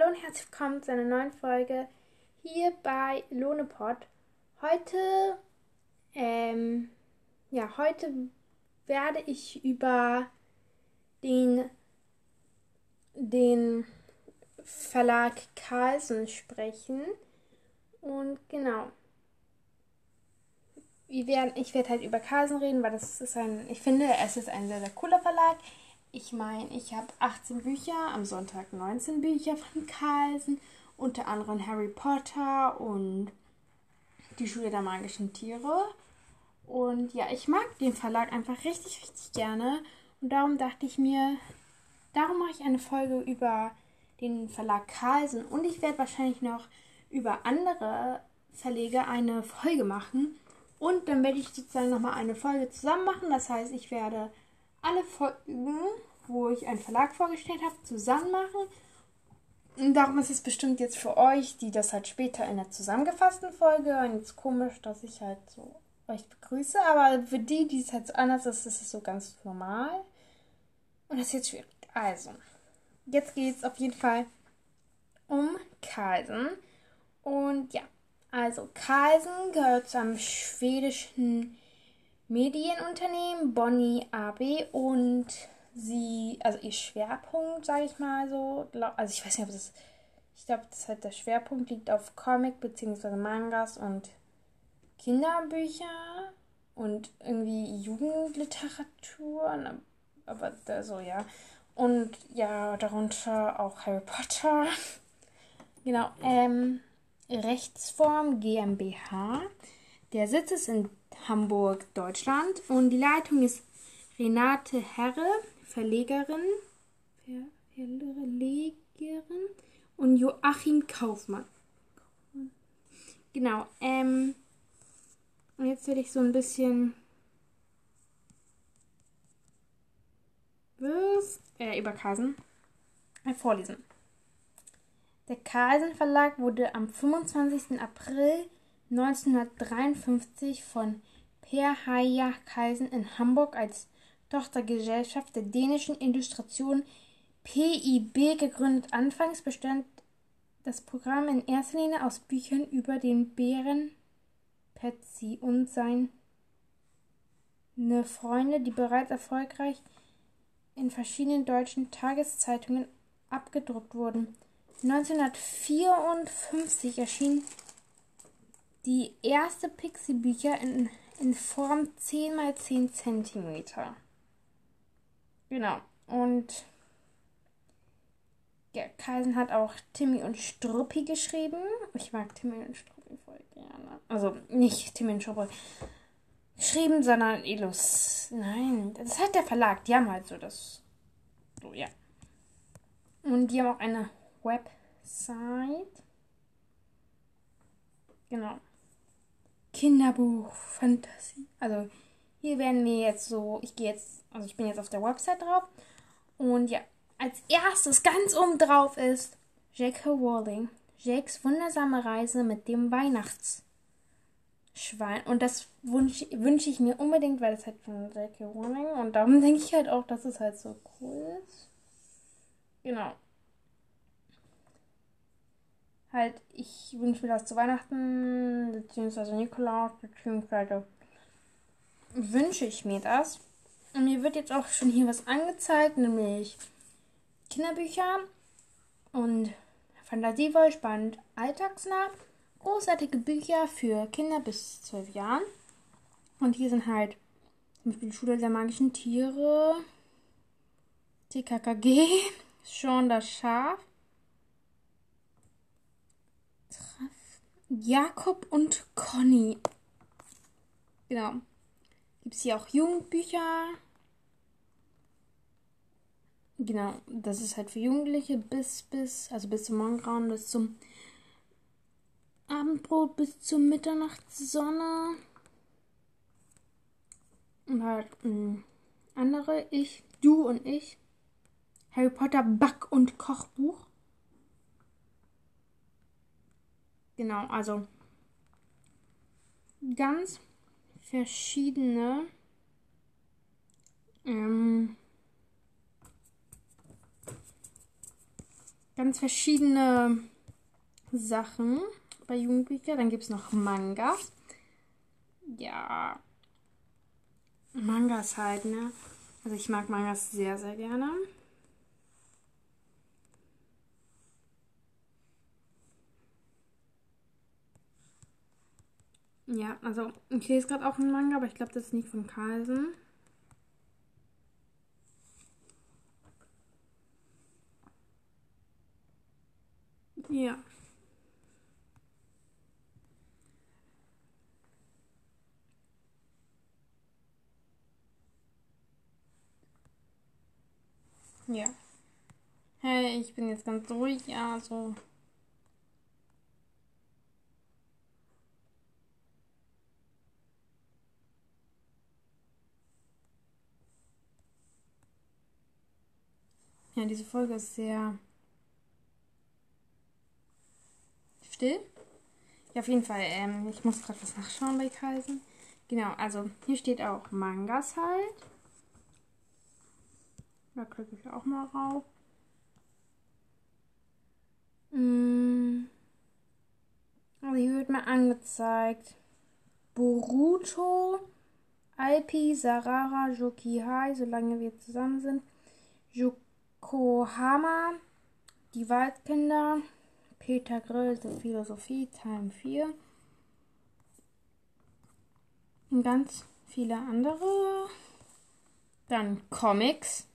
Hallo und herzlich willkommen zu einer neuen Folge hier bei Lohnepod. Heute, ähm, ja, heute werde ich über den, den Verlag Carlsen sprechen. Und genau. Ich werde halt über Carlsen reden, weil das ist ein, ich finde, es ist ein sehr, sehr cooler Verlag. Ich meine, ich habe 18 Bücher, am Sonntag 19 Bücher von Carlsen, unter anderem Harry Potter und die Schule der magischen Tiere. Und ja, ich mag den Verlag einfach richtig, richtig gerne. Und darum dachte ich mir, darum mache ich eine Folge über den Verlag Carlsen. Und ich werde wahrscheinlich noch über andere Verleger eine Folge machen. Und dann werde ich sozusagen nochmal eine Folge zusammen machen. Das heißt, ich werde alle Folgen, wo ich einen Verlag vorgestellt habe, zusammen machen. Und darum ist es bestimmt jetzt für euch, die das halt später in der zusammengefassten Folge, und jetzt komisch, dass ich halt so euch begrüße, aber für die, die es halt so anders ist, ist es so ganz normal. Und das ist jetzt schwierig. Also, jetzt geht es auf jeden Fall um Carlsen. Und ja, also Carlsen gehört zum schwedischen Medienunternehmen Bonnie AB und sie, also ihr Schwerpunkt, sage ich mal so, also ich weiß nicht, ob das, ich glaube, das halt der Schwerpunkt liegt auf Comic bzw. Mangas und Kinderbücher und irgendwie Jugendliteratur, aber da so, ja. Und ja, darunter auch Harry Potter. Genau, ähm, Rechtsform GmbH. Der Sitz ist in Hamburg, Deutschland. Und die Leitung ist Renate Herre, Verlegerin, Ver Verlegerin und Joachim Kaufmann. Genau. Ähm, und jetzt werde ich so ein bisschen was, äh, über Kasen äh, vorlesen. Der Carlsen Verlag wurde am 25. April 1953 von Per Heija Carlsen in Hamburg als Tochtergesellschaft der dänischen Illustration PIB gegründet. Anfangs bestand das Programm in erster Linie aus Büchern über den Bären Patsy und seine Freunde, die bereits erfolgreich in verschiedenen deutschen Tageszeitungen abgedruckt wurden. 1954 erschien die erste Pixie-Bücher in, in Form 10 x 10 cm. Genau. Und ja, Kaisen hat auch Timmy und Struppi geschrieben. Ich mag Timmy und Struppi voll gerne. Also nicht Timmy und Struppi geschrieben, sondern Illus. Nein, das hat der Verlag. Die haben halt so das. So, ja. Und die haben auch eine Website. Genau. Kinderbuch, Fantasie. Also hier werden wir jetzt so, ich gehe jetzt, also ich bin jetzt auf der Website drauf. Und ja, als erstes ganz oben drauf ist Jack Rowling. Jakes wundersame Reise mit dem Weihnachtsschwein. Und das wünsche wünsch ich mir unbedingt, weil das halt von J.K. Rowling. Und darum denke ich halt auch, dass es halt so cool ist. Genau halt, ich wünsche mir das zu Weihnachten, beziehungsweise Nikolaus, beziehungsweise wünsche ich mir das. Und mir wird jetzt auch schon hier was angezeigt, nämlich Kinderbücher und fantasievoll, spannend, alltagsnah. Großartige Bücher für Kinder bis zwölf Jahren. Und hier sind halt zum Beispiel die Schule der magischen Tiere, TKKG, Sean das Schaf, Jakob und Conny. Genau. Gibt es hier auch Jugendbücher. Genau, das ist halt für Jugendliche bis, bis, also bis zum Morgengrauen, bis zum Abendbrot, bis zur Mitternachtssonne. Und halt mh, mm, andere, ich, du und ich. Harry Potter Back- und Kochbuch. Genau, also ganz verschiedene ähm, ganz verschiedene Sachen bei Jugendbüchern. Dann gibt es noch Mangas. Ja. Mangas halt, ne? Also ich mag Mangas sehr, sehr gerne. Ja, also ich lese gerade auch einen Manga, aber ich glaube, das ist nicht von Carlsen. Ja. Ja. Hey, ich bin jetzt ganz ruhig, ja, Ja, diese Folge ist sehr still. Ja, auf jeden Fall. Ähm, ich muss gerade was nachschauen bei Kreisen. Genau, also hier steht auch Mangas halt. Da klicke ich auch mal rauf. Also hier wird mir angezeigt. Boruto, Alpi, Sarara, Jokihai, solange wir zusammen sind. Yokohama, die Waldkinder, Peter Grill, Philosophie, Time 4. Und ganz viele andere. Dann Comics.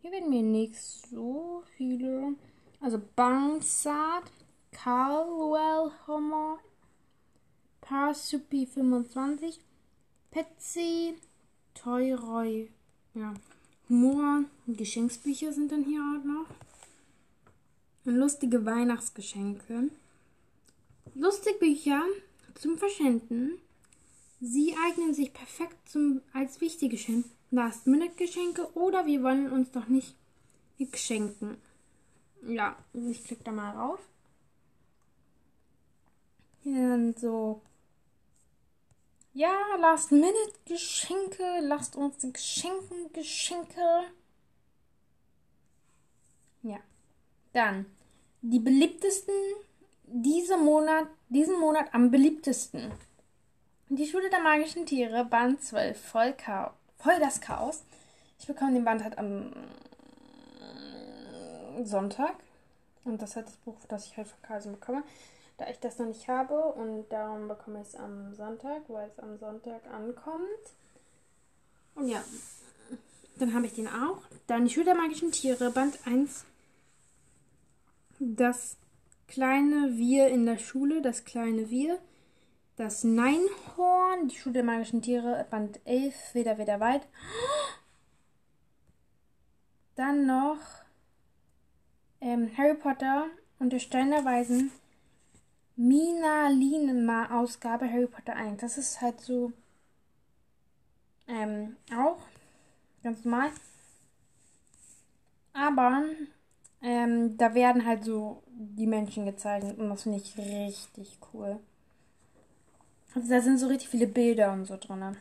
Hier werden mir nicht so viele. Also Bangsat, Caldwell Homer, Parsupi 25, Petsy, Toyroy, ja, Humor, Geschenksbücher sind dann hier auch noch. Und lustige Weihnachtsgeschenke. Lustigbücher zum Verschenken. Sie eignen sich perfekt zum, als Wichtiggeschenk, Last-Minute-Geschenke oder wir wollen uns doch nicht schenken. Ja, ich klicke da mal rauf. Hier dann so. Ja, Last-Minute-Geschenke. Lasst uns die Geschenken Geschenke. Ja. Dann die beliebtesten diesen Monat, diesen Monat am beliebtesten. Die Schule der magischen Tiere, Band 12, voll, voll das Chaos. Ich bekomme den Band halt am Sonntag. Und das ist halt das Buch, das ich halt von Carlsen bekomme. Da ich das noch nicht habe und darum bekomme ich es am Sonntag, weil es am Sonntag ankommt. Und ja, dann habe ich den auch. Dann die Schule der magischen Tiere, Band 1 das kleine Wir in der Schule, das kleine Wir, das Neinhorn, die Schule der magischen Tiere, Band 11, Weder, Weder, Weit. Dann noch ähm, Harry Potter und der Stein der Weisen, Mina Linema Ausgabe Harry Potter 1. Das ist halt so ähm, auch ganz normal. Aber ähm, da werden halt so die Menschen gezeigt und das finde ich richtig cool. Also da sind so richtig viele Bilder und so drin.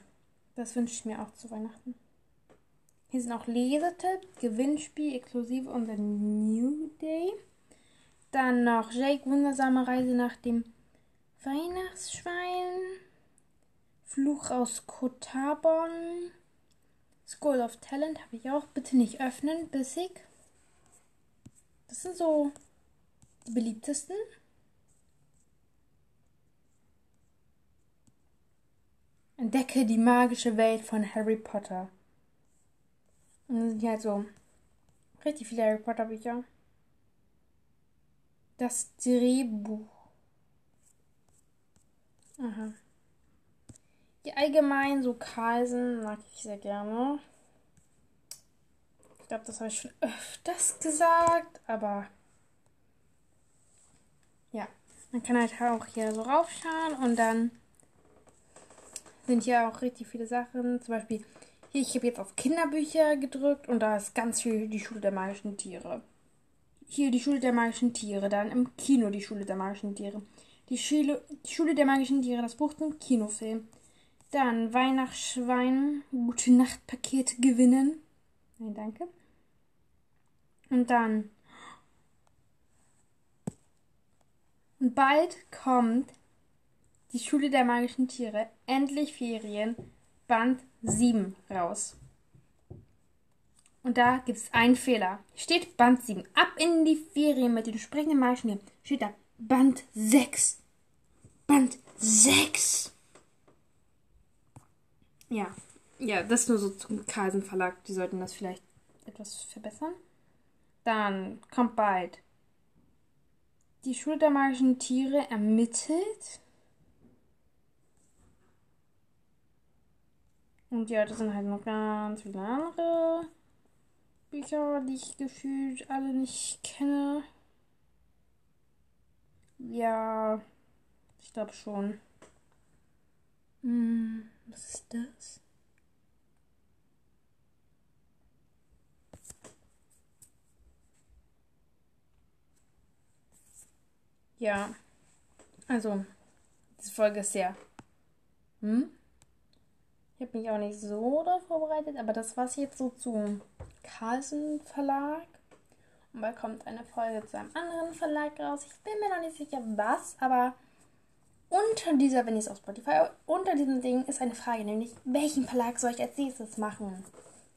Das wünsche ich mir auch zu Weihnachten. Hier sind auch Lesetipps, Gewinnspiel, exklusiv unser New Day. Dann noch Jake, wundersame Reise nach dem Weihnachtsschwein. Fluch aus Kotabon. School of Talent habe ich auch. Bitte nicht öffnen, bissig. Das sind so die beliebtesten. Entdecke die magische Welt von Harry Potter. Und dann sind halt so richtig viele Harry Potter Bücher. Das Drehbuch. Aha. Die allgemein so Carlsen mag ich sehr gerne glaube, das habe ich schon öfters gesagt, aber ja, man kann halt auch hier so raufschauen und dann sind hier auch richtig viele Sachen. Zum Beispiel hier, ich habe jetzt auf Kinderbücher gedrückt und da ist ganz viel die Schule der magischen Tiere. Hier die Schule der magischen Tiere, dann im Kino die Schule der magischen Tiere. Die Schule, die Schule der magischen Tiere, das Buch zum Kinofilm. Dann Weihnachtsschwein, gute Nachtpakete gewinnen. Nein, danke. Und dann. Und bald kommt die Schule der magischen Tiere, endlich Ferien, Band 7 raus. Und da gibt es einen Fehler. Steht Band 7. Ab in die Ferien mit den sprechenden magischen Tieren. Steht da Band 6. Band 6. Ja. Ja, das nur so zum Carlsen Verlag. Die sollten das vielleicht etwas verbessern. Dann kommt bald die Schule der magischen Tiere ermittelt. Und ja, das sind halt noch ganz viele andere Bücher, die ich gefühlt alle nicht kenne. Ja, ich glaube schon. Hm, was ist das? Ja, also, diese Folge ist sehr. Hm? Ich habe mich auch nicht so darauf vorbereitet, aber das war es jetzt so zum Carlsen Verlag. Und bald kommt eine Folge zu einem anderen Verlag raus. Ich bin mir noch nicht sicher, was, aber unter dieser, wenn ich es auf Spotify, unter diesem Ding ist eine Frage, nämlich welchen Verlag soll ich als nächstes machen?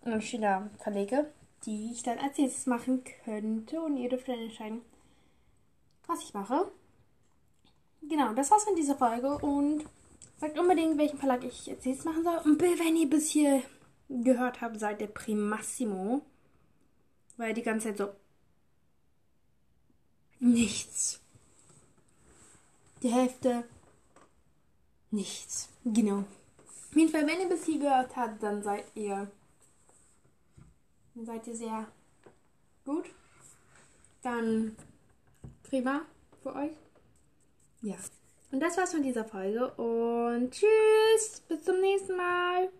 Und dann stehen da Verlage, die ich dann als nächstes machen könnte und ihr dürft dann entscheiden, was ich mache. Genau, das war's von dieser Folge und sagt unbedingt, welchen Verlag ich jetzt nächstes machen soll. Und wenn ihr bis hier gehört habt, seid ihr Primassimo. Weil die ganze Zeit so nichts. Die Hälfte nichts. Genau. Auf jeden Fall, wenn ihr bis hier gehört habt, dann seid ihr dann seid ihr sehr gut. Dann prima für euch. Ja. Und das war's von dieser Folge und tschüss, bis zum nächsten Mal.